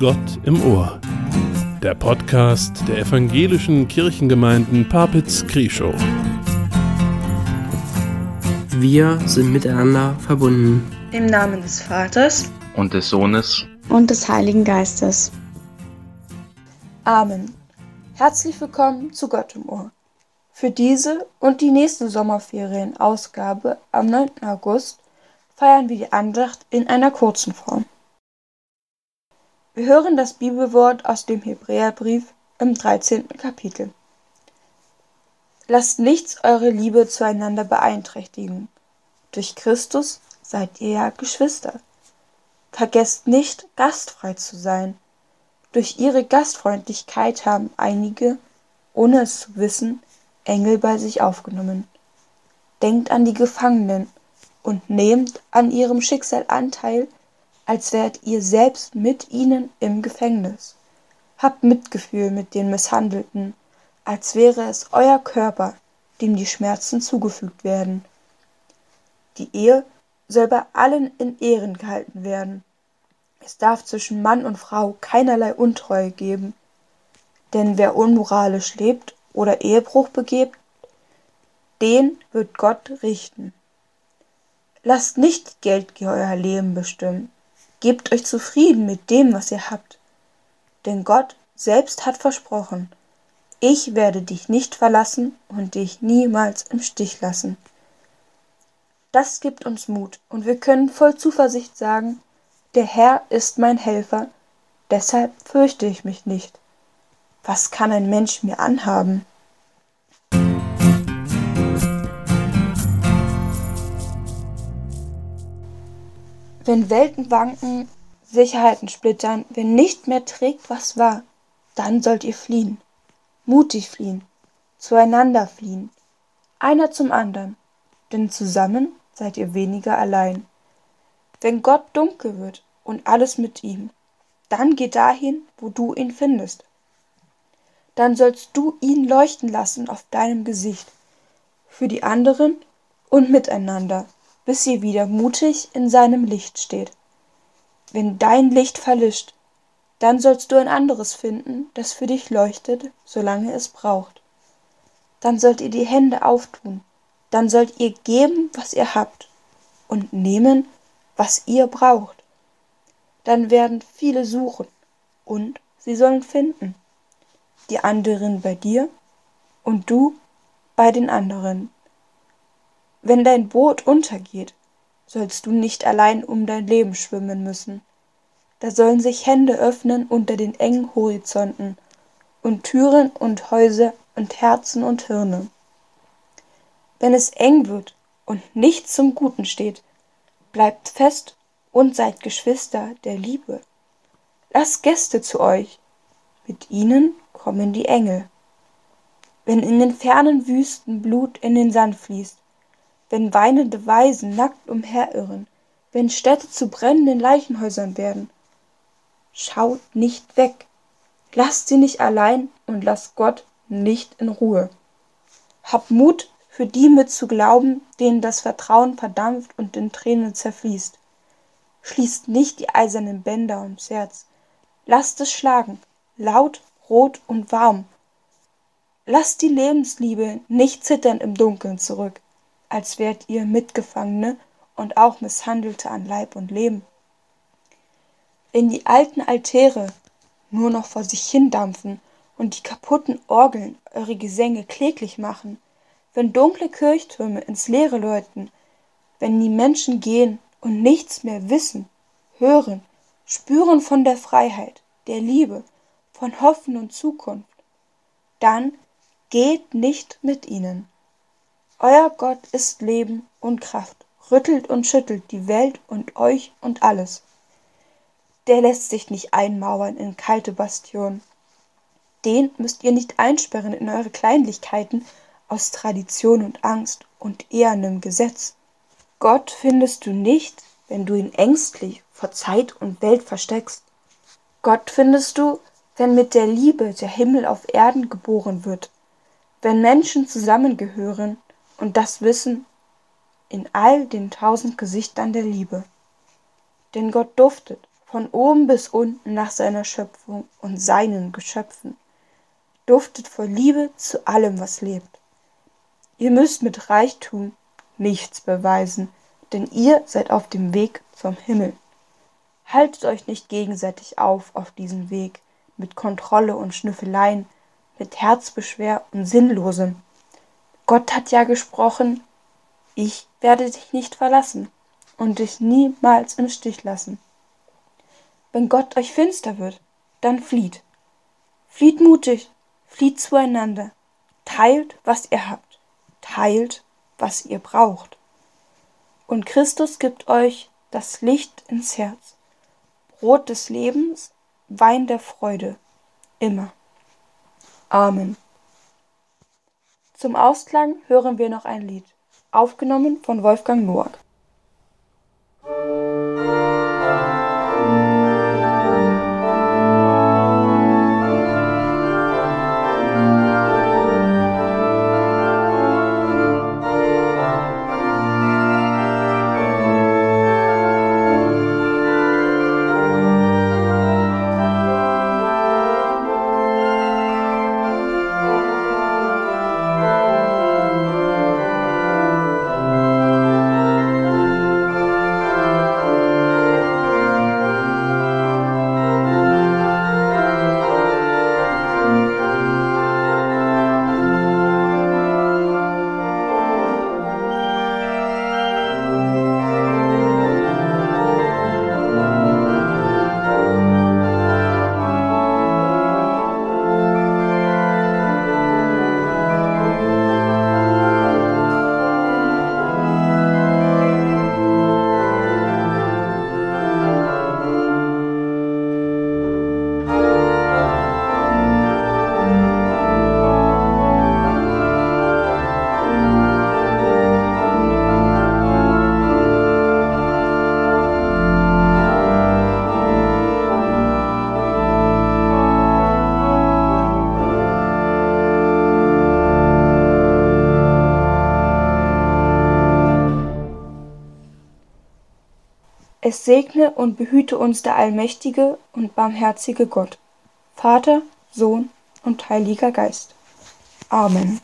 Gott im Ohr. Der Podcast der evangelischen Kirchengemeinden Papitz-Krieschow. Wir sind miteinander verbunden. Im Namen des Vaters und des Sohnes und des Heiligen Geistes. Amen. Herzlich willkommen zu Gott im Ohr. Für diese und die nächste Sommerferienausgabe am 9. August feiern wir die Andacht in einer kurzen Form. Wir hören das Bibelwort aus dem Hebräerbrief im 13. Kapitel. Lasst nichts eure Liebe zueinander beeinträchtigen. Durch Christus seid ihr ja Geschwister. Vergesst nicht, gastfrei zu sein. Durch ihre Gastfreundlichkeit haben einige, ohne es zu wissen, Engel bei sich aufgenommen. Denkt an die Gefangenen und nehmt an ihrem Schicksal Anteil, als wärt ihr selbst mit ihnen im Gefängnis. Habt Mitgefühl mit den Misshandelten, als wäre es euer Körper, dem die Schmerzen zugefügt werden. Die Ehe soll bei allen in Ehren gehalten werden. Es darf zwischen Mann und Frau keinerlei Untreue geben, denn wer unmoralisch lebt oder Ehebruch begebt, den wird Gott richten. Lasst nicht Geldgier euer Leben bestimmen, Gebt euch zufrieden mit dem, was ihr habt. Denn Gott selbst hat versprochen, ich werde dich nicht verlassen und dich niemals im Stich lassen. Das gibt uns Mut und wir können voll Zuversicht sagen, der Herr ist mein Helfer, deshalb fürchte ich mich nicht. Was kann ein Mensch mir anhaben? Wenn Welten wanken, Sicherheiten splittern, wenn nicht mehr trägt, was war, dann sollt ihr fliehen. Mutig fliehen, zueinander fliehen, einer zum anderen, denn zusammen seid ihr weniger allein. Wenn Gott dunkel wird und alles mit ihm, dann geh dahin, wo du ihn findest. Dann sollst du ihn leuchten lassen auf deinem Gesicht, für die anderen und miteinander bis sie wieder mutig in seinem Licht steht. Wenn dein Licht verlischt, dann sollst du ein anderes finden, das für dich leuchtet, solange es braucht. Dann sollt ihr die Hände auftun, dann sollt ihr geben, was ihr habt, und nehmen, was ihr braucht. Dann werden viele suchen, und sie sollen finden. Die anderen bei dir und du bei den anderen. Wenn dein Boot untergeht, sollst du nicht allein um dein Leben schwimmen müssen. Da sollen sich Hände öffnen unter den engen Horizonten und Türen und Häuser und Herzen und Hirne. Wenn es eng wird und nichts zum Guten steht, bleibt fest und seid Geschwister der Liebe. Lasst Gäste zu euch, mit ihnen kommen die Engel. Wenn in den fernen Wüsten Blut in den Sand fließt, wenn weinende Waisen nackt umherirren, wenn Städte zu brennenden Leichenhäusern werden. Schaut nicht weg, lasst sie nicht allein und lasst Gott nicht in Ruhe. Habt Mut, für die mit zu glauben, denen das Vertrauen verdampft und in Tränen zerfließt. Schließt nicht die eisernen Bänder ums Herz. Lasst es schlagen, laut, rot und warm. Lasst die Lebensliebe nicht zittern im Dunkeln zurück als wärt ihr Mitgefangene und auch Misshandelte an Leib und Leben. Wenn die alten Altäre nur noch vor sich hindampfen und die kaputten Orgeln eure Gesänge kläglich machen, wenn dunkle Kirchtürme ins Leere läuten, wenn die Menschen gehen und nichts mehr wissen, hören, spüren von der Freiheit, der Liebe, von Hoffen und Zukunft, dann geht nicht mit ihnen. Euer Gott ist Leben und Kraft, rüttelt und schüttelt die Welt und euch und alles. Der lässt sich nicht einmauern in kalte Bastionen. Den müsst ihr nicht einsperren in eure Kleinlichkeiten aus Tradition und Angst und ehernem Gesetz. Gott findest du nicht, wenn du ihn ängstlich vor Zeit und Welt versteckst. Gott findest du, wenn mit der Liebe der Himmel auf Erden geboren wird, wenn Menschen zusammengehören und das Wissen in all den tausend Gesichtern der Liebe. Denn Gott duftet von oben bis unten nach seiner Schöpfung und seinen Geschöpfen, duftet vor Liebe zu allem, was lebt. Ihr müsst mit Reichtum nichts beweisen, denn ihr seid auf dem Weg zum Himmel. Haltet euch nicht gegenseitig auf auf diesem Weg mit Kontrolle und Schnüffeleien, mit Herzbeschwer und Sinnlosem. Gott hat ja gesprochen, ich werde dich nicht verlassen und dich niemals im Stich lassen. Wenn Gott euch finster wird, dann flieht. Flieht mutig, flieht zueinander, teilt, was ihr habt, teilt, was ihr braucht. Und Christus gibt euch das Licht ins Herz, Brot des Lebens, Wein der Freude, immer. Amen. Zum Ausklang hören wir noch ein Lied, aufgenommen von Wolfgang Noack. Es segne und behüte uns der allmächtige und barmherzige Gott, Vater, Sohn und Heiliger Geist. Amen.